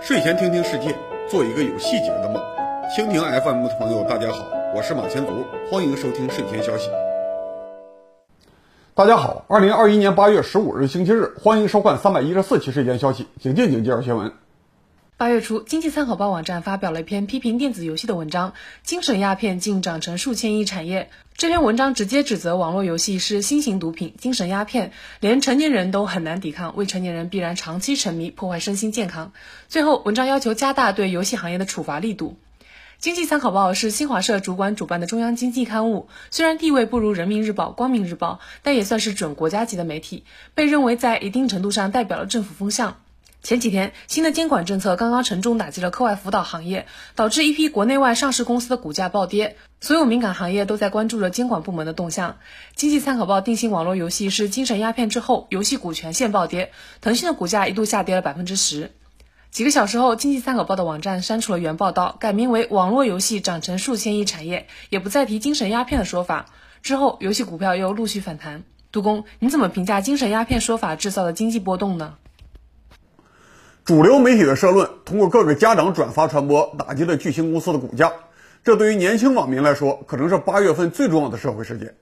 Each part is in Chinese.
睡前听听世界，做一个有细节的梦。蜻蜓 FM 的朋友，大家好，我是马前卒，欢迎收听睡前消息。大家好，二零二一年八月十五日星期日，欢迎收看三百一十四期睡前消息，请静静介绍新闻。八月初，经济参考报网站发表了一篇批评电子游戏的文章，《精神鸦片竟长成数千亿产业》。这篇文章直接指责网络游戏是新型毒品、精神鸦片，连成年人都很难抵抗，未成年人必然长期沉迷，破坏身心健康。最后，文章要求加大对游戏行业的处罚力度。经济参考报是新华社主管主办的中央经济刊物，虽然地位不如人民日报、光明日报，但也算是准国家级的媒体，被认为在一定程度上代表了政府风向。前几天，新的监管政策刚刚沉重打击了课外辅导行业，导致一批国内外上市公司的股价暴跌。所有敏感行业都在关注着监管部门的动向。经济参考报定性网络游戏是精神鸦片之后，游戏股全线暴跌，腾讯的股价一度下跌了百分之十。几个小时后，经济参考报的网站删除了原报道，改名为“网络游戏长成数千亿产业”，也不再提精神鸦片的说法。之后，游戏股票又陆续反弹。杜工，你怎么评价精神鸦片说法制造的经济波动呢？主流媒体的社论通过各个家长转发传播，打击了巨星公司的股价。这对于年轻网民来说，可能是八月份最重要的社会事件。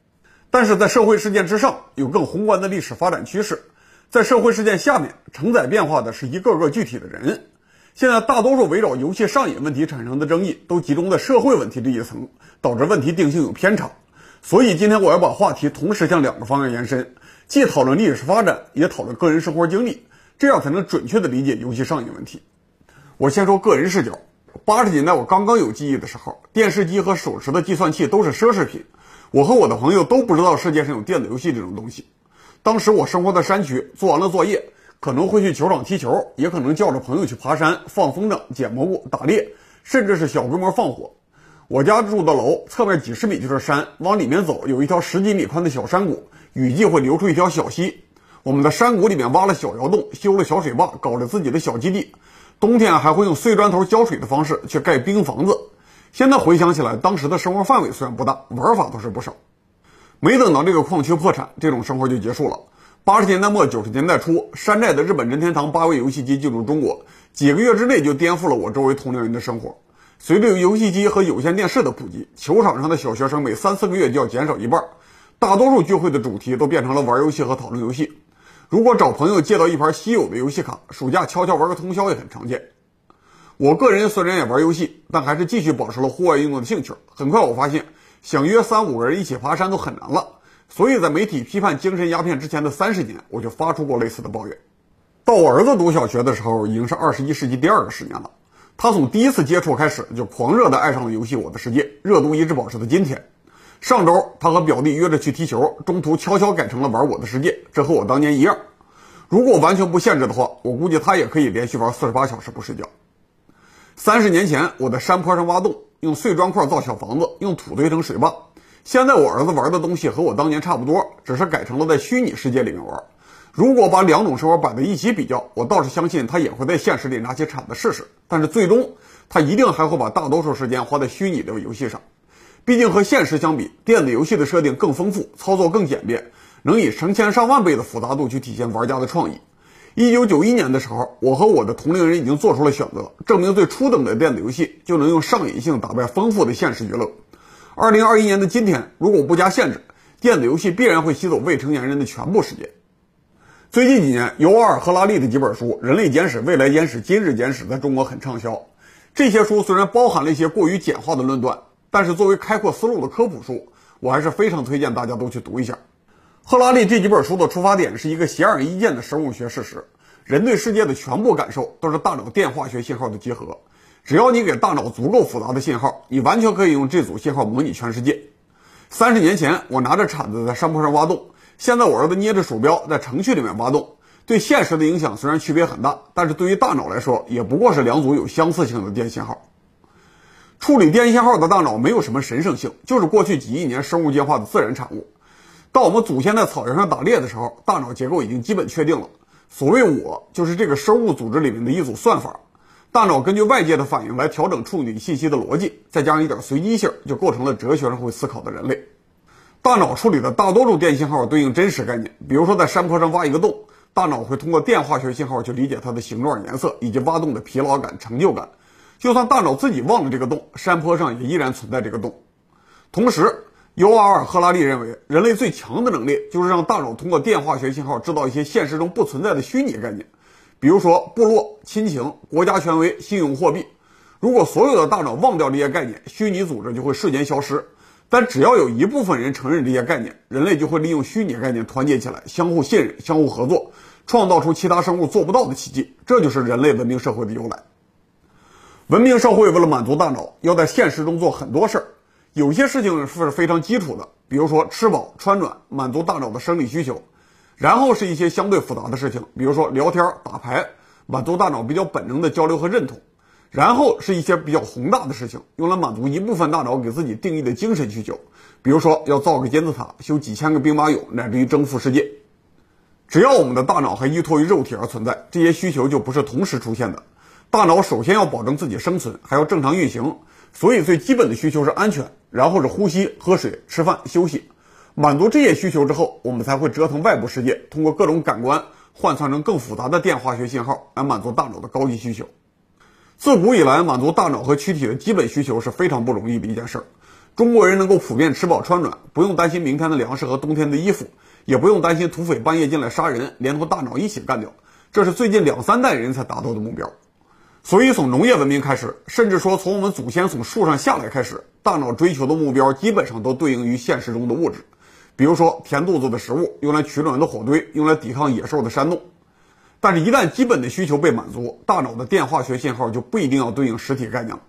但是在社会事件之上，有更宏观的历史发展趋势。在社会事件下面承载变化的是一个个具体的人。现在大多数围绕游戏上瘾问题产生的争议，都集中在社会问题这一层，导致问题定性有偏差。所以今天我要把话题同时向两个方向延伸，既讨论历史发展，也讨论个人生活经历。这样才能准确地理解游戏上瘾问题。我先说个人视角。八十年代我刚刚有记忆的时候，电视机和手持的计算器都是奢侈品。我和我的朋友都不知道世界上有电子游戏这种东西。当时我生活在山区，做完了作业，可能会去球场踢球，也可能叫着朋友去爬山、放风筝、捡蘑菇、打猎，甚至是小规模放火。我家住的楼侧面几十米就是山，往里面走有一条十几米宽的小山谷，雨季会流出一条小溪。我们的山谷里面挖了小窑洞，修了小水坝，搞了自己的小基地。冬天还会用碎砖头浇水的方式去盖冰房子。现在回想起来，当时的生活范围虽然不大，玩法倒是不少。没等到这个矿区破产，这种生活就结束了。八十年代末九十年代初，山寨的日本任天堂八位游戏机进入中国，几个月之内就颠覆了我周围同龄人的生活。随着游戏机和有线电视的普及，球场上的小学生每三四个月就要减少一半，大多数聚会的主题都变成了玩游戏和讨论游戏。如果找朋友借到一盘稀有的游戏卡，暑假悄悄玩个通宵也很常见。我个人虽然也玩游戏，但还是继续保持了户外运动的兴趣。很快我发现，想约三五个人一起爬山都很难了。所以在媒体批判精神鸦片之前的三十年，我就发出过类似的抱怨。到我儿子读小学的时候，已经是二十一世纪第二个十年了。他从第一次接触开始，就狂热地爱上了游戏《我的世界》，热度一直保持到今天。上周，他和表弟约着去踢球，中途悄悄改成了玩《我的世界》，这和我当年一样。如果完全不限制的话，我估计他也可以连续玩四十八小时不睡觉。三十年前，我在山坡上挖洞，用碎砖块造小房子，用土堆成水坝。现在我儿子玩的东西和我当年差不多，只是改成了在虚拟世界里面玩。如果把两种生活摆在一起比较，我倒是相信他也会在现实里拿起铲子试试。但是最终，他一定还会把大多数时间花在虚拟的游戏上。毕竟和现实相比，电子游戏的设定更丰富，操作更简便，能以成千上万倍的复杂度去体现玩家的创意。一九九一年的时候，我和我的同龄人已经做出了选择，证明最初等的电子游戏就能用上瘾性打败丰富的现实娱乐。二零二一年的今天，如果不加限制，电子游戏必然会吸走未成年人的全部时间。最近几年，尤瓦尔·赫拉利的几本书《人类简史》《未来简史》《今日简史》在中国很畅销。这些书虽然包含了一些过于简化的论断。但是作为开阔思路的科普书，我还是非常推荐大家都去读一下。赫拉利这几本书的出发点是一个显而易见的生物学事实：人对世界的全部感受都是大脑电化学信号的结合。只要你给大脑足够复杂的信号，你完全可以用这组信号模拟全世界。三十年前，我拿着铲子在山坡上挖洞；现在我儿子捏着鼠标在程序里面挖洞。对现实的影响虽然区别很大，但是对于大脑来说，也不过是两组有相似性的电信号。处理电信号的大脑没有什么神圣性，就是过去几亿年生物进化的自然产物。到我们祖先在草原上打猎的时候，大脑结构已经基本确定了。所谓我，就是这个生物组织里面的一组算法。大脑根据外界的反应来调整处理信息的逻辑，再加上一点随机性，就构成了哲学上会思考的人类。大脑处理的大多数电信号对应真实概念，比如说在山坡上挖一个洞，大脑会通过电化学信号去理解它的形状、颜色以及挖洞的疲劳感、成就感。就算大脑自己忘了这个洞，山坡上也依然存在这个洞。同时，尤瓦尔·赫拉利认为，人类最强的能力就是让大脑通过电化学信号制造一些现实中不存在的虚拟概念，比如说部落、亲情、国家权威、信用货币。如果所有的大脑忘掉这些概念，虚拟组织就会瞬间消失。但只要有一部分人承认这些概念，人类就会利用虚拟概念团结起来，相互信任、相互合作，创造出其他生物做不到的奇迹。这就是人类文明社会的由来。文明社会为了满足大脑，要在现实中做很多事儿。有些事情是非常基础的，比如说吃饱穿暖，满足大脑的生理需求；然后是一些相对复杂的事情，比如说聊天、打牌，满足大脑比较本能的交流和认同。然后是一些比较宏大的事情，用来满足一部分大脑给自己定义的精神需求，比如说要造个金字塔、修几千个兵马俑，乃至于征服世界。只要我们的大脑还依托于肉体而存在，这些需求就不是同时出现的。大脑首先要保证自己生存，还要正常运行，所以最基本的需求是安全，然后是呼吸、喝水、吃饭、休息。满足这些需求之后，我们才会折腾外部世界，通过各种感官换算成更复杂的电化学信号来满足大脑的高级需求。自古以来，满足大脑和躯体的基本需求是非常不容易的一件事儿。中国人能够普遍吃饱穿暖，不用担心明天的粮食和冬天的衣服，也不用担心土匪半夜进来杀人，连同大脑一起干掉，这是最近两三代人才达到的目标。所以，从农业文明开始，甚至说从我们祖先从树上下来开始，大脑追求的目标基本上都对应于现实中的物质，比如说填肚子的食物，用来取暖的火堆，用来抵抗野兽的山洞。但是，一旦基本的需求被满足，大脑的电化学信号就不一定要对应实体概念了。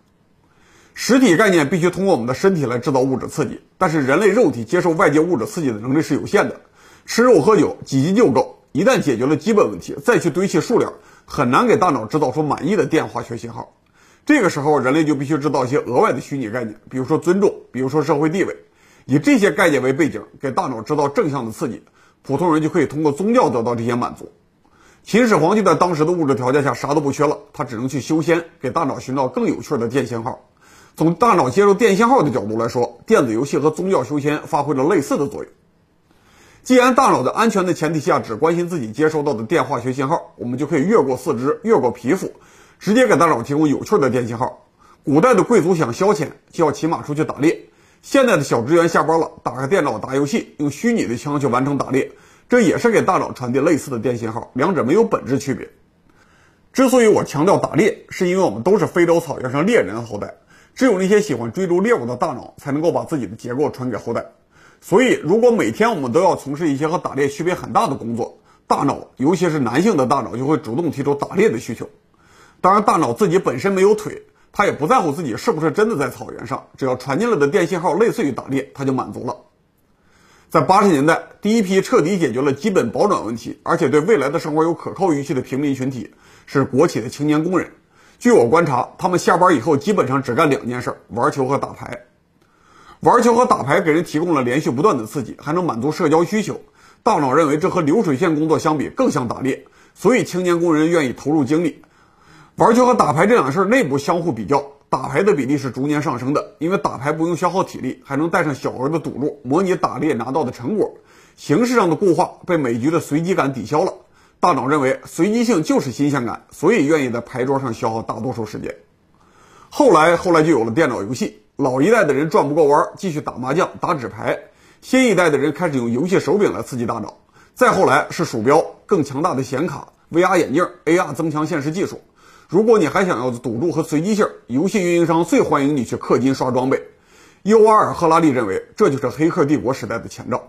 实体概念必须通过我们的身体来制造物质刺激，但是人类肉体接受外界物质刺激的能力是有限的，吃肉喝酒几斤就够。一旦解决了基本问题，再去堆砌数量，很难给大脑制造出满意的电化学信号。这个时候，人类就必须制造一些额外的虚拟概念，比如说尊重，比如说社会地位，以这些概念为背景，给大脑制造正向的刺激，普通人就可以通过宗教得到这些满足。秦始皇就在当时的物质条件下啥都不缺了，他只能去修仙，给大脑寻找更有趣的电信号。从大脑接受电信号的角度来说，电子游戏和宗教修仙发挥了类似的作用。既然大脑在安全的前提下只关心自己接收到的电化学信号，我们就可以越过四肢，越过皮肤，直接给大脑提供有趣的电信号。古代的贵族想消遣，就要骑马出去打猎；现在的小职员下班了，打开电脑打游戏，用虚拟的枪去完成打猎。这也是给大脑传递类似的电信号，两者没有本质区别。之所以我强调打猎，是因为我们都是非洲草原上猎人的后代，只有那些喜欢追逐猎物的大脑，才能够把自己的结构传给后代。所以，如果每天我们都要从事一些和打猎区别很大的工作，大脑，尤其是男性的大脑，就会主动提出打猎的需求。当然，大脑自己本身没有腿，他也不在乎自己是不是真的在草原上，只要传进来的电信号类似于打猎，他就满足了。在八十年代，第一批彻底解决了基本保暖问题，而且对未来的生活有可靠预期的平民群体是国企的青年工人。据我观察，他们下班以后基本上只干两件事：玩球和打牌。玩球和打牌给人提供了连续不断的刺激，还能满足社交需求。大脑认为这和流水线工作相比更像打猎，所以青年工人愿意投入精力。玩球和打牌这两事儿内部相互比较。打牌的比例是逐年上升的，因为打牌不用消耗体力，还能带上小额的赌注，模拟打猎拿到的成果。形式上的固化被每局的随机感抵消了。大脑认为随机性就是新鲜感，所以愿意在牌桌上消耗大多数时间。后来，后来就有了电脑游戏。老一代的人转不过弯，继续打麻将、打纸牌；新一代的人开始用游戏手柄来刺激大脑。再后来是鼠标、更强大的显卡、VR 眼镜、AR 增强现实技术。如果你还想要赌注和随机性，游戏运营商最欢迎你去氪金刷装备。尤瓦尔·赫拉利认为，这就是黑客帝国时代的前兆。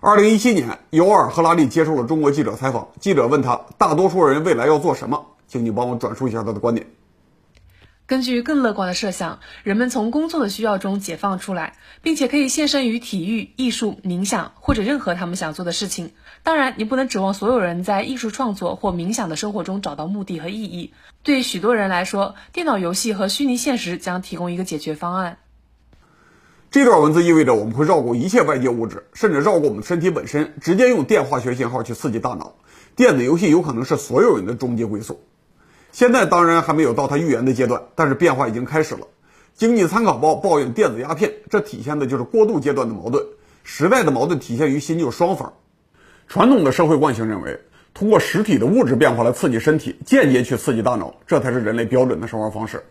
二零一七年，尤瓦尔·赫拉利接受了中国记者采访，记者问他：“大多数人未来要做什么？”请你帮我转述一下他的观点。根据更乐观的设想，人们从工作的需要中解放出来，并且可以献身于体育、艺术、冥想或者任何他们想做的事情。当然，你不能指望所有人在艺术创作或冥想的生活中找到目的和意义。对许多人来说，电脑游戏和虚拟现实将提供一个解决方案。这段文字意味着我们会绕过一切外界物质，甚至绕过我们身体本身，直接用电化学信号去刺激大脑。电子游戏有可能是所有人的终极归宿。现在当然还没有到他预言的阶段，但是变化已经开始了。经济参考报抱怨电子鸦片，这体现的就是过渡阶段的矛盾。时代的矛盾体现于新旧双方。传统的社会惯性认为，通过实体的物质变化来刺激身体，间接去刺激大脑，这才是人类标准的生活方式。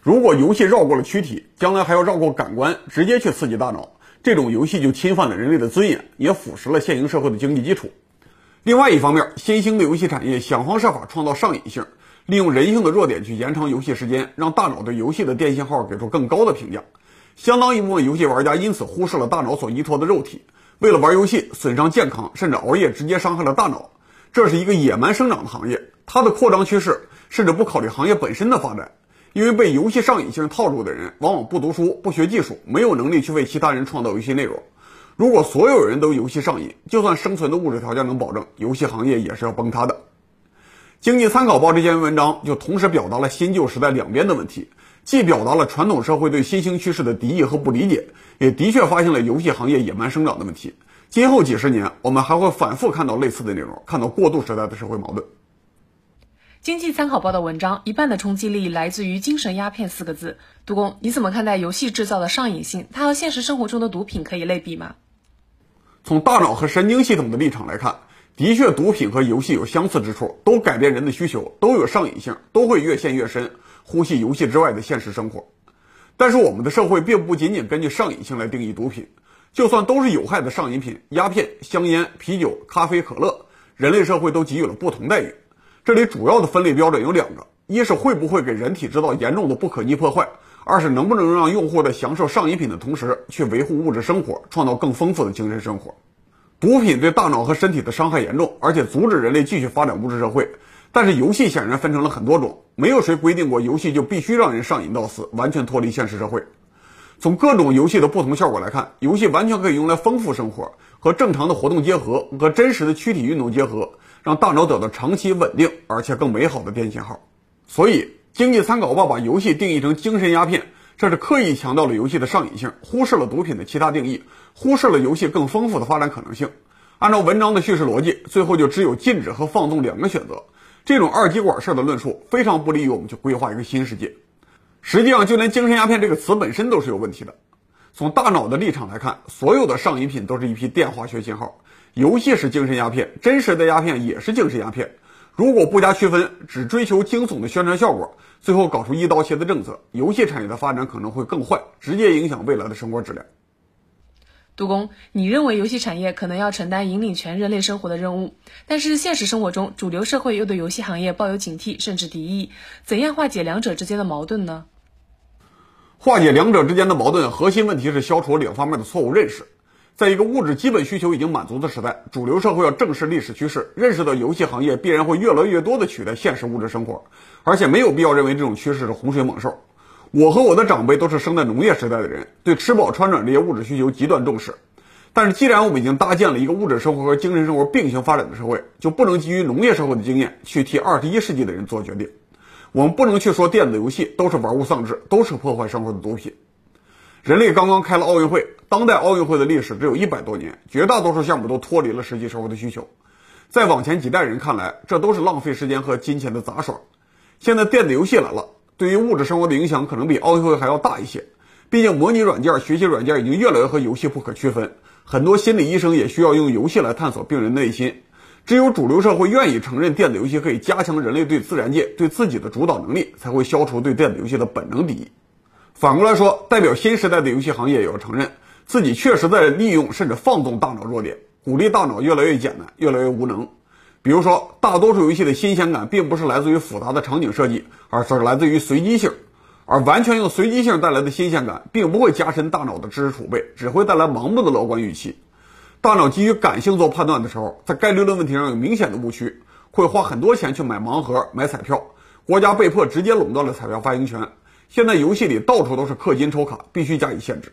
如果游戏绕过了躯体，将来还要绕过感官，直接去刺激大脑，这种游戏就侵犯了人类的尊严，也腐蚀了现行社会的经济基础。另外一方面，新兴的游戏产业想方设法创造上瘾性，利用人性的弱点去延长游戏时间，让大脑对游戏的电信号给出更高的评价。相当一部分游戏玩家因此忽视了大脑所依托的肉体，为了玩游戏损伤健康，甚至熬夜直接伤害了大脑。这是一个野蛮生长的行业，它的扩张趋势甚至不考虑行业本身的发展。因为被游戏上瘾性套住的人，往往不读书、不学技术，没有能力去为其他人创造游戏内容。如果所有人都游戏上瘾，就算生存的物质条件能保证，游戏行业也是要崩塌的。经济参考报这篇文章就同时表达了新旧时代两边的问题，既表达了传统社会对新兴趋势的敌意和不理解，也的确发现了游戏行业野蛮生长的问题。今后几十年，我们还会反复看到类似的内容，看到过渡时代的社会矛盾。经济参考报的文章一半的冲击力来自于“精神鸦片”四个字。杜工，你怎么看待游戏制造的上瘾性？它和现实生活中的毒品可以类比吗？从大脑和神经系统的立场来看，的确，毒品和游戏有相似之处，都改变人的需求，都有上瘾性，都会越陷越深，呼吸游戏之外的现实生活。但是，我们的社会并不仅仅根据上瘾性来定义毒品，就算都是有害的上瘾品，鸦片、香烟、啤酒、咖啡、可乐，人类社会都给予了不同待遇。这里主要的分类标准有两个：一是会不会给人体制造严重的不可逆破坏；二是能不能让用户在享受上瘾品的同时，去维护物质生活，创造更丰富的精神生活。毒品对大脑和身体的伤害严重，而且阻止人类继续发展物质社会。但是游戏显然分成了很多种，没有谁规定过游戏就必须让人上瘾到死，完全脱离现实社会。从各种游戏的不同效果来看，游戏完全可以用来丰富生活，和正常的活动结合，和真实的躯体运动结合。让大脑得到长期稳定而且更美好的电信号，所以经济参考报把游戏定义成精神鸦片，这是刻意强调了游戏的上瘾性，忽视了毒品的其他定义，忽视了游戏更丰富的发展可能性。按照文章的叙事逻辑，最后就只有禁止和放纵两个选择。这种二极管式的论述非常不利于我们去规划一个新世界。实际上，就连精神鸦片这个词本身都是有问题的。从大脑的立场来看，所有的上瘾品都是一批电化学信号。游戏是精神鸦片，真实的鸦片也是精神鸦片。如果不加区分，只追求惊悚的宣传效果，最后搞出一刀切的政策，游戏产业的发展可能会更坏，直接影响未来的生活质量。杜工，你认为游戏产业可能要承担引领全人类生活的任务，但是现实生活中，主流社会又对游戏行业抱有警惕甚至敌意，怎样化解两者之间的矛盾呢？化解两者之间的矛盾，核心问题是消除两方面的错误认识。在一个物质基本需求已经满足的时代，主流社会要正视历史趋势，认识到游戏行业必然会越来越多的取代现实物质生活，而且没有必要认为这种趋势是洪水猛兽。我和我的长辈都是生在农业时代的人，对吃饱穿暖这些物质需求极端重视。但是既然我们已经搭建了一个物质生活和精神生活并行发展的社会，就不能基于农业社会的经验去替二十一世纪的人做决定。我们不能去说电子游戏都是玩物丧志，都是破坏生活的毒品。人类刚刚开了奥运会，当代奥运会的历史只有一百多年，绝大多数项目都脱离了实际生活的需求。再往前几代人看来，这都是浪费时间和金钱的杂耍。现在电子游戏来了，对于物质生活的影响可能比奥运会还要大一些。毕竟模拟软件、学习软件已经越来越和游戏不可区分，很多心理医生也需要用游戏来探索病人内心。只有主流社会愿意承认电子游戏可以加强人类对自然界、对自己的主导能力，才会消除对电子游戏的本能敌意。反过来说，代表新时代的游戏行业也要承认，自己确实在利用甚至放纵大脑弱点，鼓励大脑越来越简单，越来越无能。比如说，大多数游戏的新鲜感并不是来自于复杂的场景设计，而是来自于随机性。而完全用随机性带来的新鲜感，并不会加深大脑的知识储备，只会带来盲目的乐观预期。大脑基于感性做判断的时候，在概率论问题上有明显的误区，会花很多钱去买盲盒、买彩票，国家被迫直接垄断了彩票发行权。现在游戏里到处都是氪金抽卡，必须加以限制。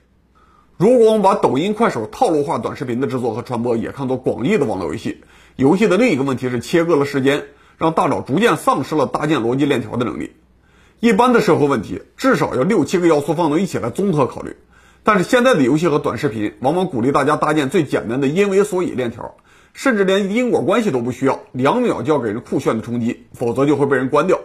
如果我们把抖音、快手套路化短视频的制作和传播也看作广义的网络游戏，游戏的另一个问题是切割了时间，让大脑逐渐丧失了搭建逻辑链条的能力。一般的社会问题至少要六七个要素放到一起来综合考虑，但是现在的游戏和短视频往往鼓励大家搭建最简单的因为所以链条，甚至连因果关系都不需要，两秒就要给人酷炫的冲击，否则就会被人关掉。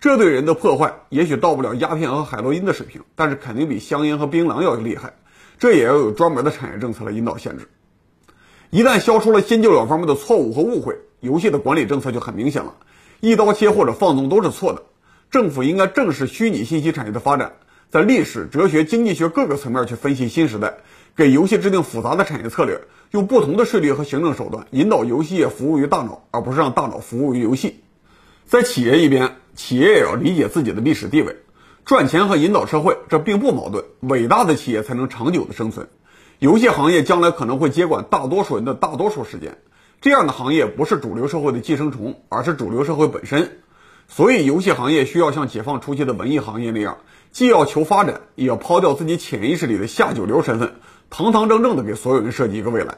这对人的破坏也许到不了鸦片和海洛因的水平，但是肯定比香烟和槟榔要厉害。这也要有专门的产业政策来引导限制。一旦消除了新旧两方面的错误和误会，游戏的管理政策就很明显了，一刀切或者放纵都是错的。政府应该正视虚拟信息产业的发展，在历史、哲学、经济学各个层面去分析新时代，给游戏制定复杂的产业策略，用不同的税率和行政手段引导游戏业服务于大脑，而不是让大脑服务于游戏。在企业一边，企业也要理解自己的历史地位，赚钱和引导社会这并不矛盾。伟大的企业才能长久的生存。游戏行业将来可能会接管大多数人的大多数时间，这样的行业不是主流社会的寄生虫，而是主流社会本身。所以，游戏行业需要像解放初期的文艺行业那样，既要求发展，也要抛掉自己潜意识里的下九流身份，堂堂正正的给所有人设计一个未来。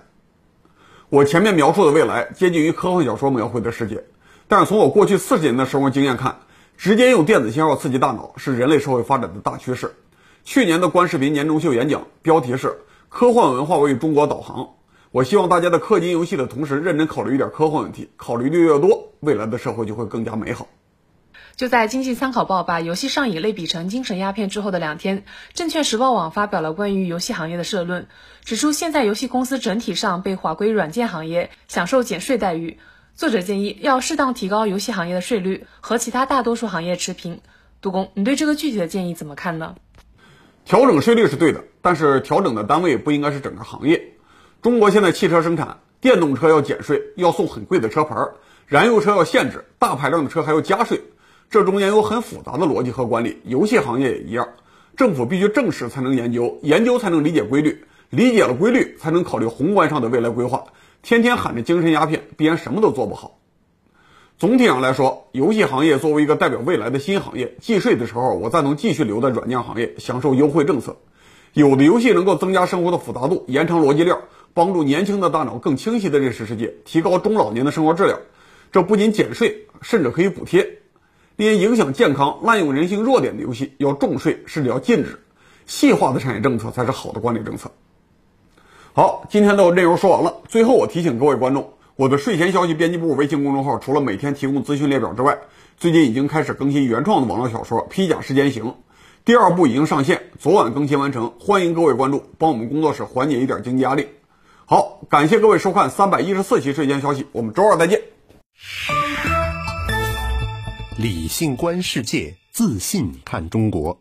我前面描述的未来接近于科幻小说描绘的世界，但是从我过去四十年的生活经验看，直接用电子信号刺激大脑是人类社会发展的大趋势。去年的观视频年终秀演讲标题是“科幻文化为中国导航”，我希望大家在氪金游戏的同时，认真考虑一点科幻问题，考虑的越多，未来的社会就会更加美好。就在《经济参考报》把游戏上瘾类比成精神鸦片之后的两天，证券时报网发表了关于游戏行业的社论，指出现在游戏公司整体上被划归软件行业，享受减税待遇。作者建议要适当提高游戏行业的税率，和其他大多数行业持平。杜工，你对这个具体的建议怎么看呢？调整税率是对的，但是调整的单位不应该是整个行业。中国现在汽车生产，电动车要减税，要送很贵的车牌；燃油车要限制，大排量的车还要加税。这中间有很复杂的逻辑和管理，游戏行业也一样，政府必须正视才能研究，研究才能理解规律，理解了规律才能考虑宏观上的未来规划。天天喊着精神鸦片，必然什么都做不好。总体上来说，游戏行业作为一个代表未来的新行业，计税的时候，我赞同继续留在软件行业，享受优惠政策。有的游戏能够增加生活的复杂度，延长逻辑链，帮助年轻的大脑更清晰地认识世界，提高中老年的生活质量。这不仅减税，甚至可以补贴。因影响健康、滥用人性弱点的游戏要重税，甚至要禁止。细化的产业政策才是好的管理政策。好，今天的内容说完了。最后，我提醒各位观众，我的睡前消息编辑部微信公众号除了每天提供资讯列表之外，最近已经开始更新原创的网络小说《披甲时间行》，第二部已经上线，昨晚更新完成。欢迎各位关注，帮我们工作室缓解一点经济压力。好，感谢各位收看三百一十四期睡前消息，我们周二再见。理性观世界，自信看中国。